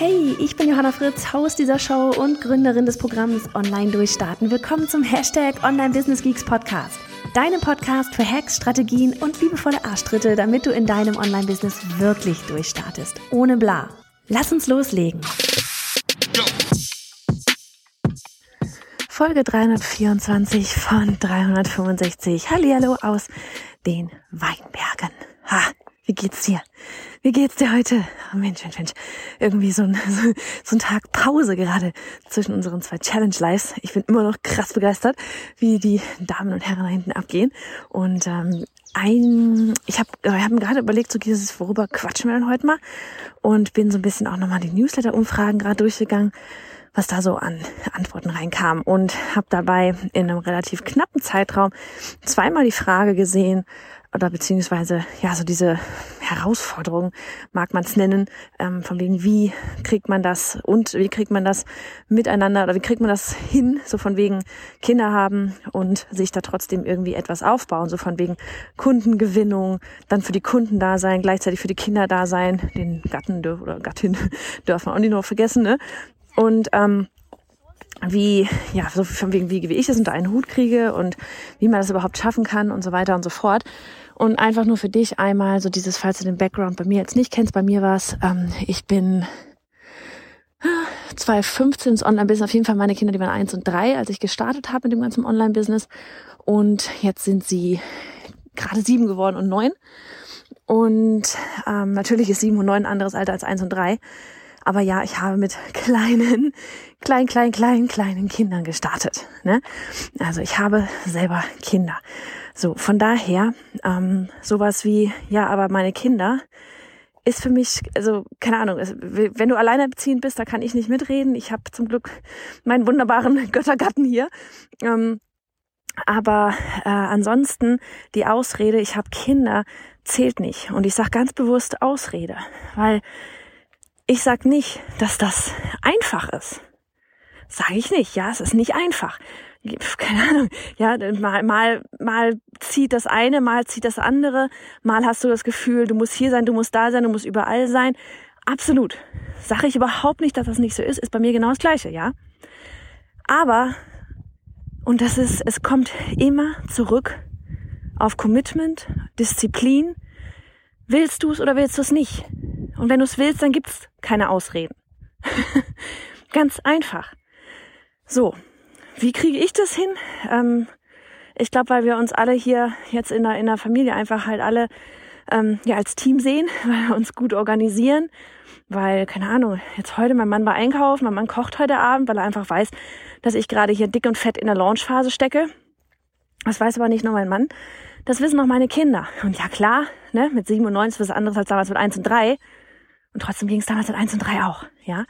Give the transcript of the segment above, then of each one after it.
Hey, ich bin Johanna Fritz, Haus dieser Show und Gründerin des Programms Online Durchstarten. Willkommen zum Hashtag Online Business Geeks Podcast. Deinem Podcast für Hacks, Strategien und liebevolle Arschtritte, damit du in deinem Online-Business wirklich durchstartest. Ohne bla. Lass uns loslegen. Folge 324 von 365. Hallihallo aus den Weinbergen. Ha, wie geht's dir? Wie geht's dir heute? Oh Mensch, Mensch, Mensch. Irgendwie so ein, so, so ein Tag Pause gerade zwischen unseren zwei Challenge Lives. Ich bin immer noch krass begeistert, wie die Damen und Herren da hinten abgehen. Und ähm, ein, ich habe ich hab gerade überlegt, so dieses, worüber quatschen wir denn heute mal? Und bin so ein bisschen auch nochmal die Newsletter-Umfragen gerade durchgegangen was da so an Antworten reinkam und habe dabei in einem relativ knappen Zeitraum zweimal die Frage gesehen, oder beziehungsweise ja so diese Herausforderung mag man es nennen, ähm, von wegen wie kriegt man das und wie kriegt man das miteinander oder wie kriegt man das hin, so von wegen Kinder haben und sich da trotzdem irgendwie etwas aufbauen, so von wegen Kundengewinnung, dann für die Kunden da sein, gleichzeitig für die Kinder da sein, den Gatten oder Gattin dürfen wir auch nicht noch vergessen, ne? Und ähm, wie, ja, so von wegen, wie, wie ich das unter einen Hut kriege und wie man das überhaupt schaffen kann und so weiter und so fort. Und einfach nur für dich einmal so dieses, falls du den Background bei mir jetzt nicht kennst, bei mir war es, ähm, ich bin 2015 ins Online-Business, auf jeden Fall meine Kinder, die waren eins und drei, als ich gestartet habe mit dem ganzen Online-Business. Und jetzt sind sie gerade sieben geworden und neun. Und ähm, natürlich ist sieben und neun ein anderes Alter als eins und drei. Aber ja, ich habe mit kleinen, klein, klein, klein, kleinen Kindern gestartet. Ne? Also ich habe selber Kinder. So, von daher, ähm, sowas wie, ja, aber meine Kinder ist für mich, also keine Ahnung, wenn du alleinerziehend bist, da kann ich nicht mitreden. Ich habe zum Glück meinen wunderbaren Göttergatten hier. Ähm, aber äh, ansonsten die Ausrede, ich habe Kinder, zählt nicht. Und ich sage ganz bewusst Ausrede, weil ich sag nicht, dass das einfach ist. Sage ich nicht. Ja, es ist nicht einfach. Keine Ahnung. Ja, mal, mal, mal zieht das eine, mal zieht das andere. Mal hast du das Gefühl, du musst hier sein, du musst da sein, du musst überall sein. Absolut. Sage ich überhaupt nicht, dass das nicht so ist. Ist bei mir genau das Gleiche, ja. Aber, und das ist, es kommt immer zurück auf Commitment, Disziplin. Willst du es oder willst du es nicht? Und wenn du es willst, dann gibt's keine Ausreden. Ganz einfach. So, wie kriege ich das hin? Ähm, ich glaube, weil wir uns alle hier jetzt in der, in der Familie einfach halt alle ähm, ja als Team sehen, weil wir uns gut organisieren. Weil, keine Ahnung, jetzt heute, mein Mann war einkaufen, mein Mann kocht heute Abend, weil er einfach weiß, dass ich gerade hier dick und fett in der Launchphase stecke. Das weiß aber nicht nur mein Mann. Das wissen auch meine Kinder. Und ja klar, ne, mit 97 was anderes als damals mit 1 und 3. Und trotzdem ging es damals mit 1 und 3 auch, ja.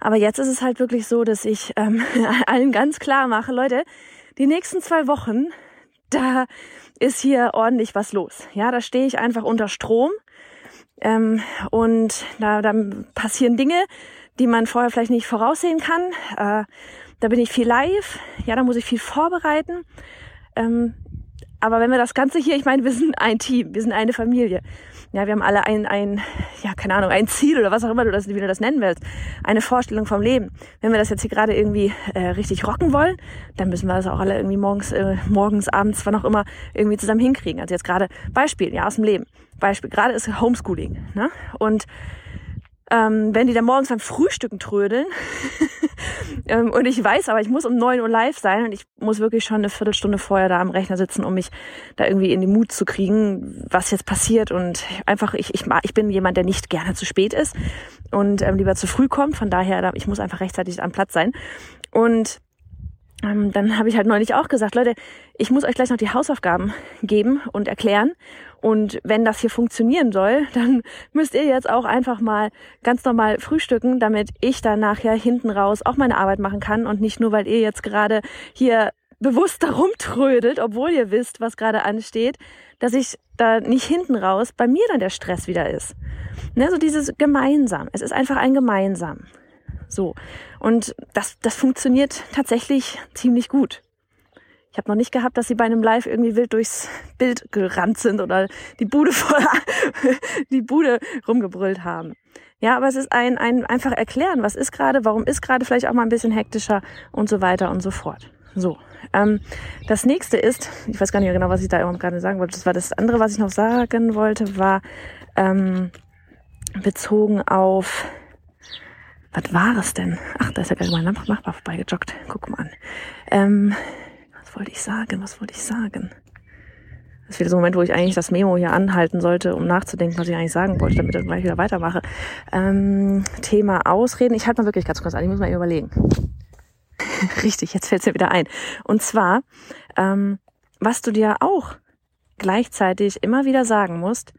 Aber jetzt ist es halt wirklich so, dass ich ähm, allen ganz klar mache, Leute, die nächsten zwei Wochen, da ist hier ordentlich was los. Ja, da stehe ich einfach unter Strom ähm, und da, da passieren Dinge, die man vorher vielleicht nicht voraussehen kann. Äh, da bin ich viel live, ja, da muss ich viel vorbereiten. Ähm, aber wenn wir das Ganze hier, ich meine, wir sind ein Team, wir sind eine Familie. Ja, wir haben alle ein, ein, ja, keine Ahnung, ein Ziel oder was auch immer du das, wie du das nennen willst. Eine Vorstellung vom Leben. Wenn wir das jetzt hier gerade irgendwie äh, richtig rocken wollen, dann müssen wir das auch alle irgendwie morgens, äh, morgens, abends, wann auch immer, irgendwie zusammen hinkriegen. Also jetzt gerade Beispiel, ja, aus dem Leben. Beispiel, gerade ist Homeschooling. Ne? Und ähm, wenn die dann morgens beim Frühstücken trödeln. Ähm, und ich weiß aber, ich muss um neun Uhr live sein und ich muss wirklich schon eine Viertelstunde vorher da am Rechner sitzen, um mich da irgendwie in die Mut zu kriegen, was jetzt passiert. Und einfach, ich, ich, ich bin jemand, der nicht gerne zu spät ist und ähm, lieber zu früh kommt, von daher, ich muss einfach rechtzeitig am Platz sein. Und ähm, dann habe ich halt neulich auch gesagt, Leute, ich muss euch gleich noch die Hausaufgaben geben und erklären. Und wenn das hier funktionieren soll, dann müsst ihr jetzt auch einfach mal ganz normal frühstücken, damit ich dann nachher hinten raus auch meine Arbeit machen kann und nicht nur, weil ihr jetzt gerade hier bewusst darum trödelt, obwohl ihr wisst, was gerade ansteht, dass ich da nicht hinten raus bei mir dann der Stress wieder ist. Ne, so dieses gemeinsam. Es ist einfach ein gemeinsam. So. Und das, das funktioniert tatsächlich ziemlich gut. Ich habe noch nicht gehabt, dass sie bei einem Live irgendwie wild durchs Bild gerannt sind oder die Bude voll, die Bude rumgebrüllt haben. Ja, aber es ist ein, ein einfach erklären, was ist gerade, warum ist gerade vielleicht auch mal ein bisschen hektischer und so weiter und so fort. So. Ähm, das nächste ist, ich weiß gar nicht mehr genau, was ich da gerade sagen wollte. Das war das andere, was ich noch sagen wollte, war ähm, bezogen auf was war es denn? Ach, da ist ja gerade mein Nachbar vorbeigejoggt. Guck mal an. Ähm, was wollte ich sagen? Was wollte ich sagen? Das ist wieder so ein Moment, wo ich eigentlich das Memo hier anhalten sollte, um nachzudenken, was ich eigentlich sagen wollte, damit ich wieder weitermache. Ähm, Thema Ausreden. Ich halte mal wirklich ganz kurz an. Ich muss mal überlegen. Richtig, jetzt fällt es mir wieder ein. Und zwar, ähm, was du dir auch gleichzeitig immer wieder sagen musst,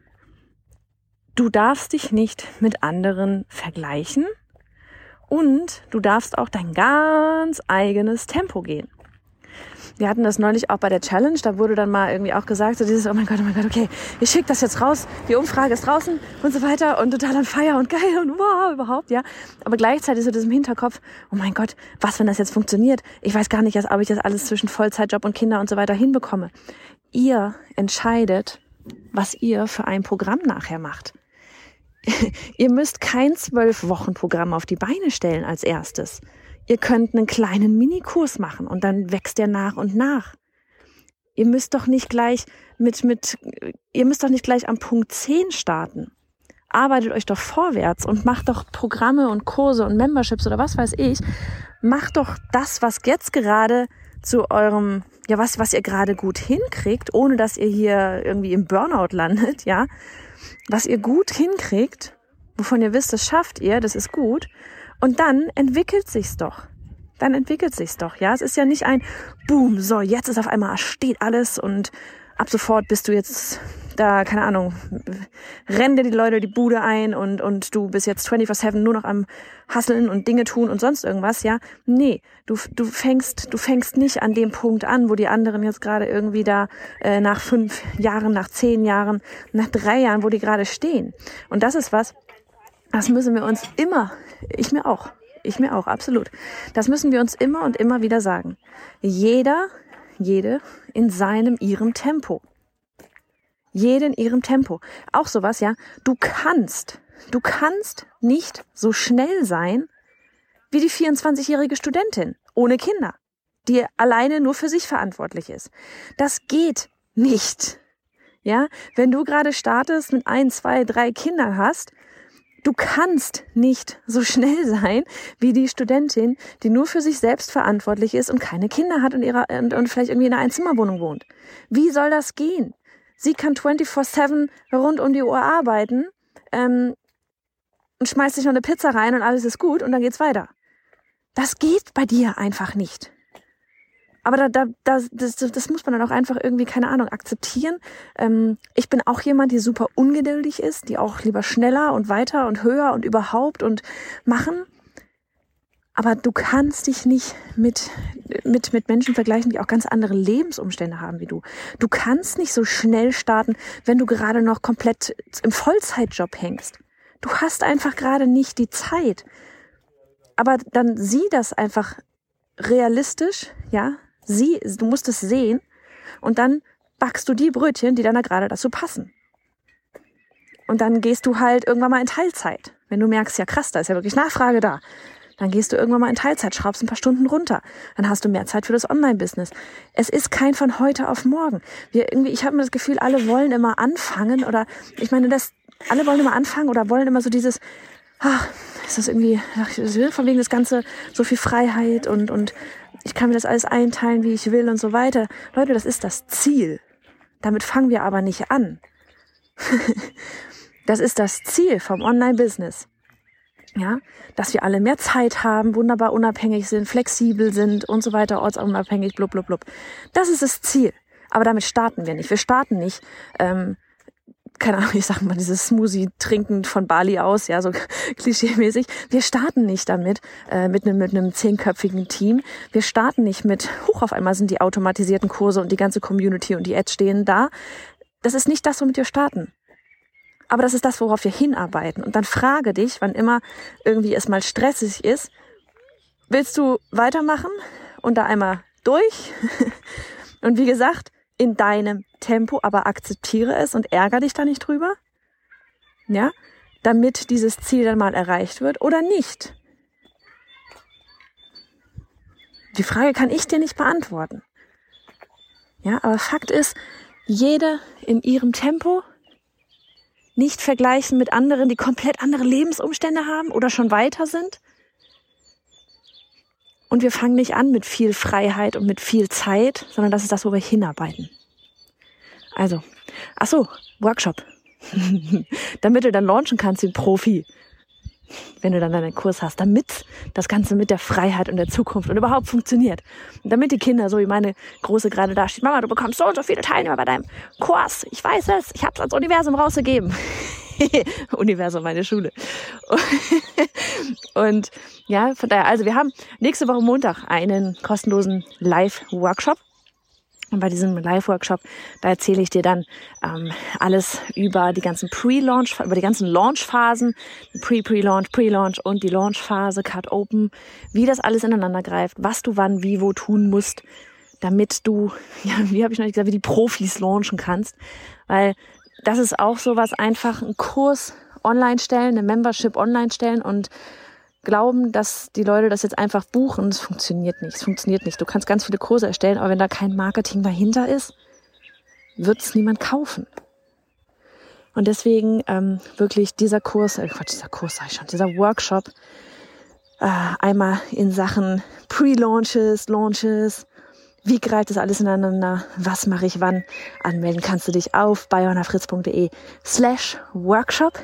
du darfst dich nicht mit anderen vergleichen und du darfst auch dein ganz eigenes Tempo gehen. Wir hatten das neulich auch bei der Challenge, da wurde dann mal irgendwie auch gesagt, so dieses, oh mein Gott, oh mein Gott, okay, ich schicke das jetzt raus, die Umfrage ist draußen und so weiter und total an Feier und geil und wow, überhaupt, ja. Aber gleichzeitig so das im Hinterkopf, oh mein Gott, was, wenn das jetzt funktioniert? Ich weiß gar nicht, ob ich das alles zwischen Vollzeitjob und Kinder und so weiter hinbekomme. Ihr entscheidet, was ihr für ein Programm nachher macht. Ihr müsst kein zwölf Wochen Programm auf die Beine stellen als erstes. Ihr könnt einen kleinen Minikurs machen und dann wächst der nach und nach. Ihr müsst doch nicht gleich mit, mit, ihr müsst doch nicht gleich am Punkt 10 starten. Arbeitet euch doch vorwärts und macht doch Programme und Kurse und Memberships oder was weiß ich. Macht doch das, was jetzt gerade zu eurem, ja, was, was ihr gerade gut hinkriegt, ohne dass ihr hier irgendwie im Burnout landet, ja was ihr gut hinkriegt, wovon ihr wisst, das schafft ihr, das ist gut. Und dann entwickelt sich's doch. Dann entwickelt sich's doch, ja. Es ist ja nicht ein Boom, so, jetzt ist auf einmal steht alles und ab sofort bist du jetzt da, keine Ahnung, rennen dir die Leute die Bude ein und, und du bist jetzt 24-7 nur noch am Hasseln und Dinge tun und sonst irgendwas, ja. Nee, du, du fängst, du fängst nicht an dem Punkt an, wo die anderen jetzt gerade irgendwie da äh, nach fünf Jahren, nach zehn Jahren, nach drei Jahren, wo die gerade stehen. Und das ist was, das müssen wir uns immer, ich mir auch, ich mir auch, absolut. Das müssen wir uns immer und immer wieder sagen. Jeder, jede in seinem, ihrem Tempo. Jede in ihrem Tempo. Auch sowas, ja. Du kannst, du kannst nicht so schnell sein wie die 24-jährige Studentin ohne Kinder, die alleine nur für sich verantwortlich ist. Das geht nicht. Ja, wenn du gerade startest mit ein, zwei, drei Kindern hast, du kannst nicht so schnell sein wie die Studentin, die nur für sich selbst verantwortlich ist und keine Kinder hat und, ihrer, und, und vielleicht irgendwie in einer Einzimmerwohnung wohnt. Wie soll das gehen? Sie kann 24-7 rund um die Uhr arbeiten ähm, und schmeißt sich noch eine Pizza rein und alles ist gut und dann geht's weiter. Das geht bei dir einfach nicht. Aber da, da, das, das, das muss man dann auch einfach irgendwie, keine Ahnung, akzeptieren. Ähm, ich bin auch jemand, die super ungeduldig ist, die auch lieber schneller und weiter und höher und überhaupt und machen. Aber du kannst dich nicht mit, mit, mit Menschen vergleichen, die auch ganz andere Lebensumstände haben wie du. Du kannst nicht so schnell starten, wenn du gerade noch komplett im Vollzeitjob hängst. Du hast einfach gerade nicht die Zeit. Aber dann sieh das einfach realistisch, ja. Sieh, du musst es sehen. Und dann backst du die Brötchen, die dann da gerade dazu passen. Und dann gehst du halt irgendwann mal in Teilzeit. Wenn du merkst, ja krass, da ist ja wirklich Nachfrage da dann gehst du irgendwann mal in Teilzeit, schraubst ein paar Stunden runter. Dann hast du mehr Zeit für das Online-Business. Es ist kein von heute auf morgen. Wir irgendwie, ich habe mir das Gefühl, alle wollen immer anfangen oder ich meine, das, alle wollen immer anfangen oder wollen immer so dieses, ach, ist das irgendwie, ach, von wegen das Ganze, so viel Freiheit und, und ich kann mir das alles einteilen, wie ich will und so weiter. Leute, das ist das Ziel. Damit fangen wir aber nicht an. das ist das Ziel vom Online-Business. Ja, dass wir alle mehr Zeit haben, wunderbar unabhängig sind, flexibel sind und so weiter, ortsunabhängig, blub, blub, blub. Das ist das Ziel. Aber damit starten wir nicht. Wir starten nicht, ähm, keine Ahnung, ich sag mal, dieses Smoothie trinken von Bali aus, ja, so klischeemäßig. Wir starten nicht damit, äh, mit einem, mit einem zehnköpfigen Team. Wir starten nicht mit, hoch auf einmal sind die automatisierten Kurse und die ganze Community und die Ads stehen da. Das ist nicht das, womit wir starten. Aber das ist das, worauf wir hinarbeiten. Und dann frage dich, wann immer irgendwie es mal stressig ist, willst du weitermachen und da einmal durch? Und wie gesagt, in deinem Tempo, aber akzeptiere es und ärgere dich da nicht drüber. Ja, damit dieses Ziel dann mal erreicht wird oder nicht. Die Frage kann ich dir nicht beantworten. Ja, aber Fakt ist, jede in ihrem Tempo, nicht vergleichen mit anderen, die komplett andere Lebensumstände haben oder schon weiter sind. Und wir fangen nicht an mit viel Freiheit und mit viel Zeit, sondern das ist das, wo wir hinarbeiten. Also, ach so, Workshop. Damit du dann launchen kannst, den Profi. Wenn du dann deinen Kurs hast, damit das Ganze mit der Freiheit und der Zukunft und überhaupt funktioniert. Und damit die Kinder, so wie meine Große gerade da steht, Mama, du bekommst so und so viele Teilnehmer bei deinem Kurs. Ich weiß es, ich habe es ans Universum rausgegeben. Universum, meine Schule. und ja, von daher, also wir haben nächste Woche Montag einen kostenlosen Live-Workshop. Und bei diesem Live-Workshop, da erzähle ich dir dann ähm, alles über die ganzen Pre-Launch, über die ganzen Launch-Phasen, Pre-Pre-Launch, Pre-Launch und die Launch-Phase, Cut Open, wie das alles ineinander greift, was du wann, wie, wo tun musst, damit du, ja, wie habe ich noch nicht gesagt, wie die Profis launchen kannst. Weil das ist auch so was, einfach einen Kurs online stellen, eine Membership online stellen und glauben, dass die Leute das jetzt einfach buchen. Es funktioniert nicht. Es funktioniert nicht. Du kannst ganz viele Kurse erstellen, aber wenn da kein Marketing dahinter ist, wird es niemand kaufen. Und deswegen ähm, wirklich dieser Kurs, äh Quatsch, dieser Kurs sag ich schon, dieser Workshop, äh, einmal in Sachen Pre-Launches, Launches, wie greift das alles ineinander? Was mache ich wann? Anmelden kannst du dich auf bayonafritz.de slash Workshop.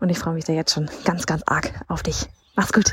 Und ich freue mich da jetzt schon ganz, ganz arg auf dich. Mach's gut.